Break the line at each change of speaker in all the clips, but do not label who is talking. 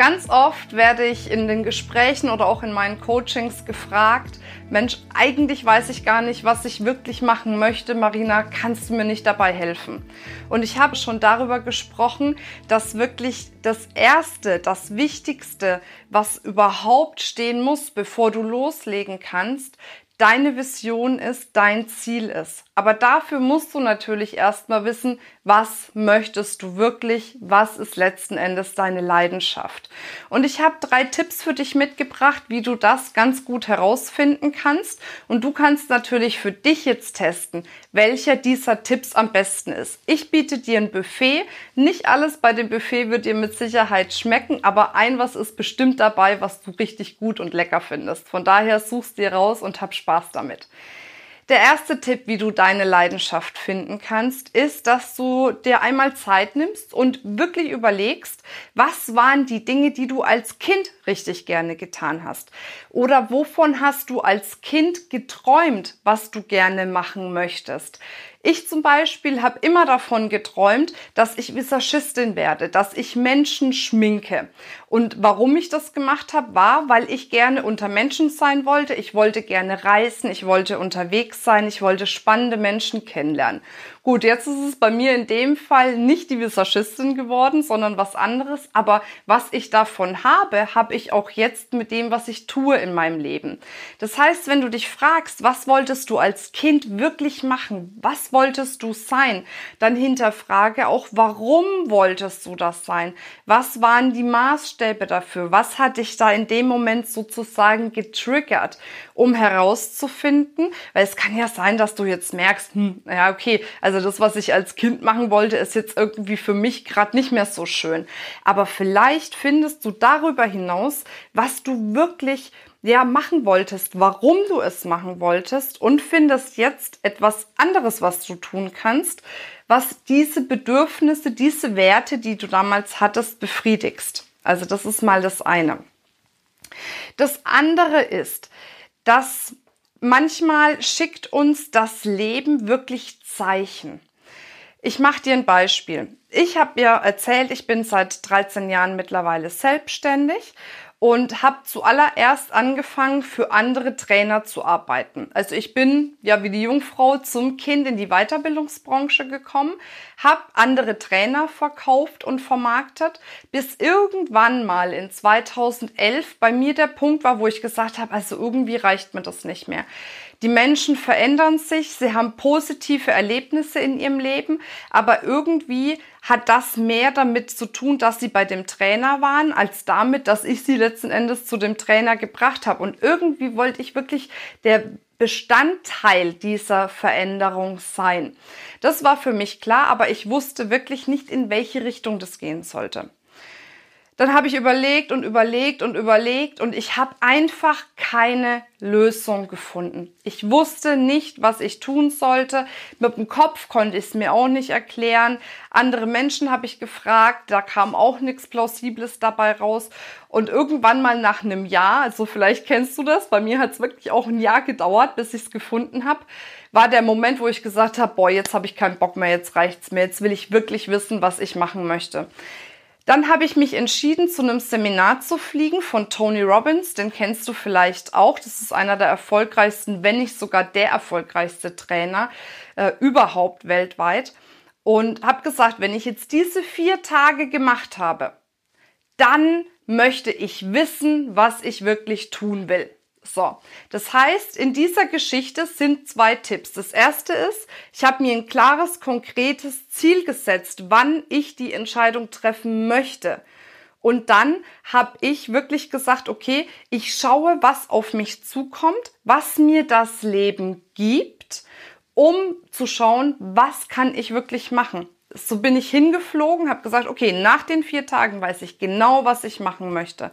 Ganz oft werde ich in den Gesprächen oder auch in meinen Coachings gefragt, Mensch, eigentlich weiß ich gar nicht, was ich wirklich machen möchte. Marina, kannst du mir nicht dabei helfen? Und ich habe schon darüber gesprochen, dass wirklich das Erste, das Wichtigste, was überhaupt stehen muss, bevor du loslegen kannst, deine Vision ist, dein Ziel ist. Aber dafür musst du natürlich erstmal wissen, was möchtest du wirklich, was ist letzten Endes deine Leidenschaft. Und ich habe drei Tipps für dich mitgebracht, wie du das ganz gut herausfinden kannst. Und du kannst natürlich für dich jetzt testen, welcher dieser Tipps am besten ist. Ich biete dir ein Buffet. Nicht alles bei dem Buffet wird dir mit Sicherheit schmecken, aber ein was ist bestimmt dabei, was du richtig gut und lecker findest. Von daher suchst dir raus und hab Spaß damit. Der erste Tipp, wie du deine Leidenschaft finden kannst, ist, dass du dir einmal Zeit nimmst und wirklich überlegst, was waren die Dinge, die du als Kind richtig gerne getan hast? Oder wovon hast du als Kind geträumt, was du gerne machen möchtest? Ich zum Beispiel habe immer davon geträumt, dass ich Visagistin werde, dass ich Menschen schminke. Und warum ich das gemacht habe, war, weil ich gerne unter Menschen sein wollte. Ich wollte gerne reisen, ich wollte unterwegs sein, ich wollte spannende Menschen kennenlernen. Gut, jetzt ist es bei mir in dem Fall nicht die Visagistin geworden, sondern was anderes. Aber was ich davon habe, habe ich auch jetzt mit dem, was ich tue in meinem Leben. Das heißt, wenn du dich fragst, was wolltest du als Kind wirklich machen? Was wolltest du sein? Dann hinterfrage auch, warum wolltest du das sein? Was waren die Maßstäbe dafür? Was hat dich da in dem Moment sozusagen getriggert, um herauszufinden? Weil es kann ja sein, dass du jetzt merkst, hm, ja, okay, also also das, was ich als Kind machen wollte, ist jetzt irgendwie für mich gerade nicht mehr so schön. Aber vielleicht findest du darüber hinaus, was du wirklich ja machen wolltest, warum du es machen wolltest und findest jetzt etwas anderes, was du tun kannst, was diese Bedürfnisse, diese Werte, die du damals hattest, befriedigst. Also das ist mal das eine. Das andere ist, dass manchmal schickt uns das Leben wirklich Zeichen. Ich mache dir ein Beispiel. Ich habe dir erzählt, ich bin seit 13 Jahren mittlerweile selbstständig und habe zuallererst angefangen, für andere Trainer zu arbeiten. Also ich bin ja wie die Jungfrau zum Kind in die Weiterbildungsbranche gekommen, habe andere Trainer verkauft und vermarktet, bis irgendwann mal in 2011 bei mir der Punkt war, wo ich gesagt habe, also irgendwie reicht mir das nicht mehr. Die Menschen verändern sich, sie haben positive Erlebnisse in ihrem Leben, aber irgendwie hat das mehr damit zu tun, dass sie bei dem Trainer waren, als damit, dass ich sie letzten Endes zu dem Trainer gebracht habe. Und irgendwie wollte ich wirklich der Bestandteil dieser Veränderung sein. Das war für mich klar, aber ich wusste wirklich nicht, in welche Richtung das gehen sollte. Dann habe ich überlegt und überlegt und überlegt und ich habe einfach keine Lösung gefunden. Ich wusste nicht, was ich tun sollte. Mit dem Kopf konnte ich es mir auch nicht erklären. Andere Menschen habe ich gefragt, da kam auch nichts Plausibles dabei raus. Und irgendwann mal nach einem Jahr, also vielleicht kennst du das, bei mir hat es wirklich auch ein Jahr gedauert, bis ich es gefunden habe, war der Moment, wo ich gesagt habe, boah, jetzt habe ich keinen Bock mehr, jetzt reicht's mir, jetzt will ich wirklich wissen, was ich machen möchte. Dann habe ich mich entschieden, zu einem Seminar zu fliegen von Tony Robbins. Den kennst du vielleicht auch. Das ist einer der erfolgreichsten, wenn nicht sogar der erfolgreichste Trainer äh, überhaupt weltweit. Und habe gesagt, wenn ich jetzt diese vier Tage gemacht habe, dann möchte ich wissen, was ich wirklich tun will. So, das heißt, in dieser Geschichte sind zwei Tipps. Das erste ist, ich habe mir ein klares, konkretes Ziel gesetzt, wann ich die Entscheidung treffen möchte. Und dann habe ich wirklich gesagt, okay, ich schaue, was auf mich zukommt, was mir das Leben gibt, um zu schauen, was kann ich wirklich machen. So bin ich hingeflogen, habe gesagt, okay, nach den vier Tagen weiß ich genau, was ich machen möchte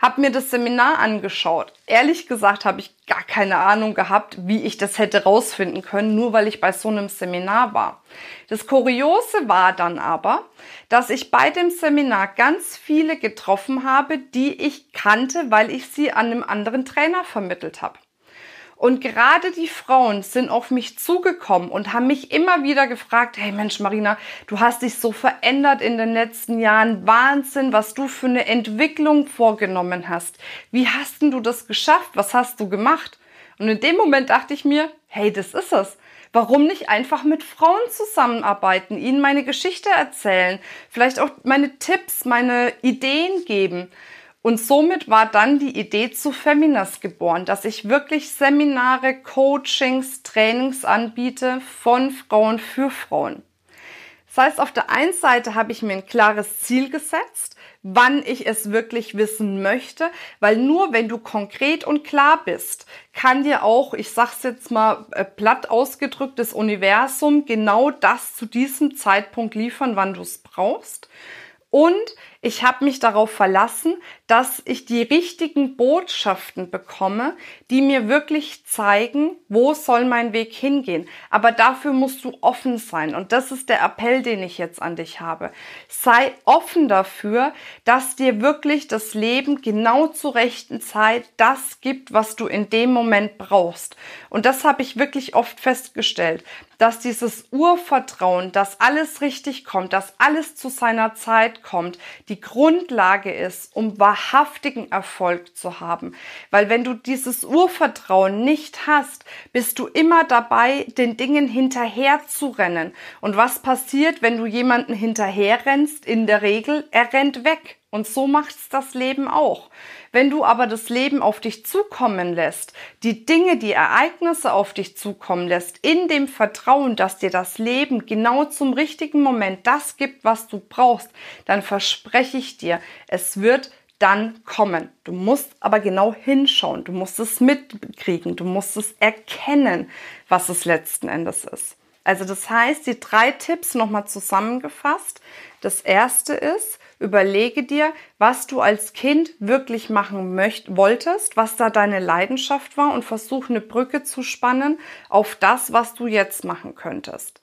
habe mir das Seminar angeschaut. Ehrlich gesagt habe ich gar keine Ahnung gehabt, wie ich das hätte rausfinden können, nur weil ich bei so einem Seminar war. Das Kuriose war dann aber, dass ich bei dem Seminar ganz viele getroffen habe, die ich kannte, weil ich sie an einem anderen Trainer vermittelt habe. Und gerade die Frauen sind auf mich zugekommen und haben mich immer wieder gefragt, hey Mensch, Marina, du hast dich so verändert in den letzten Jahren. Wahnsinn, was du für eine Entwicklung vorgenommen hast. Wie hast denn du das geschafft? Was hast du gemacht? Und in dem Moment dachte ich mir, hey, das ist es. Warum nicht einfach mit Frauen zusammenarbeiten, ihnen meine Geschichte erzählen, vielleicht auch meine Tipps, meine Ideen geben? Und somit war dann die Idee zu Feminas geboren, dass ich wirklich Seminare, Coachings, Trainings anbiete von Frauen für Frauen. Das heißt, auf der einen Seite habe ich mir ein klares Ziel gesetzt, wann ich es wirklich wissen möchte, weil nur wenn du konkret und klar bist, kann dir auch, ich sag's jetzt mal äh, platt ausgedrückt, das Universum genau das zu diesem Zeitpunkt liefern, wann du es brauchst. Und ich habe mich darauf verlassen, dass ich die richtigen Botschaften bekomme, die mir wirklich zeigen, wo soll mein Weg hingehen. Aber dafür musst du offen sein. Und das ist der Appell, den ich jetzt an dich habe. Sei offen dafür, dass dir wirklich das Leben genau zur rechten Zeit das gibt, was du in dem Moment brauchst. Und das habe ich wirklich oft festgestellt, dass dieses Urvertrauen, dass alles richtig kommt, dass alles zu seiner Zeit kommt, die Grundlage ist, um wahrhaftigen Erfolg zu haben. Weil wenn du dieses Urvertrauen nicht hast, bist du immer dabei, den Dingen hinterher zu rennen. Und was passiert, wenn du jemanden hinterher rennst? In der Regel, er rennt weg. Und so macht's das Leben auch. Wenn du aber das Leben auf dich zukommen lässt, die Dinge, die Ereignisse auf dich zukommen lässt, in dem Vertrauen, dass dir das Leben genau zum richtigen Moment das gibt, was du brauchst, dann verspreche ich dir, es wird dann kommen. Du musst aber genau hinschauen, du musst es mitkriegen, du musst es erkennen, was es letzten Endes ist. Also das heißt, die drei Tipps nochmal zusammengefasst. Das erste ist, Überlege dir, was du als Kind wirklich machen möcht wolltest, was da deine Leidenschaft war und versuch eine Brücke zu spannen auf das, was du jetzt machen könntest.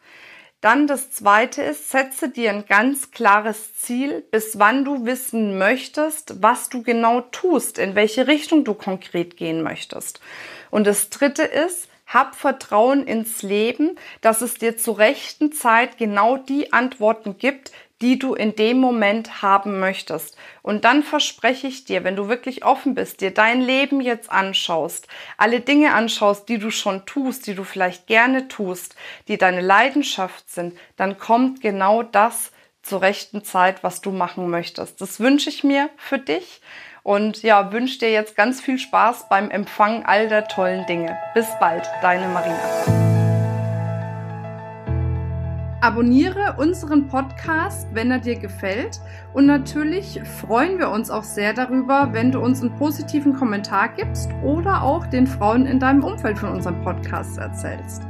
Dann das zweite ist, setze dir ein ganz klares Ziel, bis wann du wissen möchtest, was du genau tust, in welche Richtung du konkret gehen möchtest. Und das dritte ist, hab Vertrauen ins Leben, dass es dir zur rechten Zeit genau die Antworten gibt, die du in dem Moment haben möchtest. Und dann verspreche ich dir, wenn du wirklich offen bist, dir dein Leben jetzt anschaust, alle Dinge anschaust, die du schon tust, die du vielleicht gerne tust, die deine Leidenschaft sind, dann kommt genau das zur rechten Zeit, was du machen möchtest. Das wünsche ich mir für dich und ja, wünsche dir jetzt ganz viel Spaß beim Empfang all der tollen Dinge. Bis bald, deine Marina. Abonniere unseren Podcast, wenn er dir gefällt. Und natürlich freuen wir uns auch sehr darüber, wenn du uns einen positiven Kommentar gibst oder auch den Frauen in deinem Umfeld von unserem Podcast erzählst.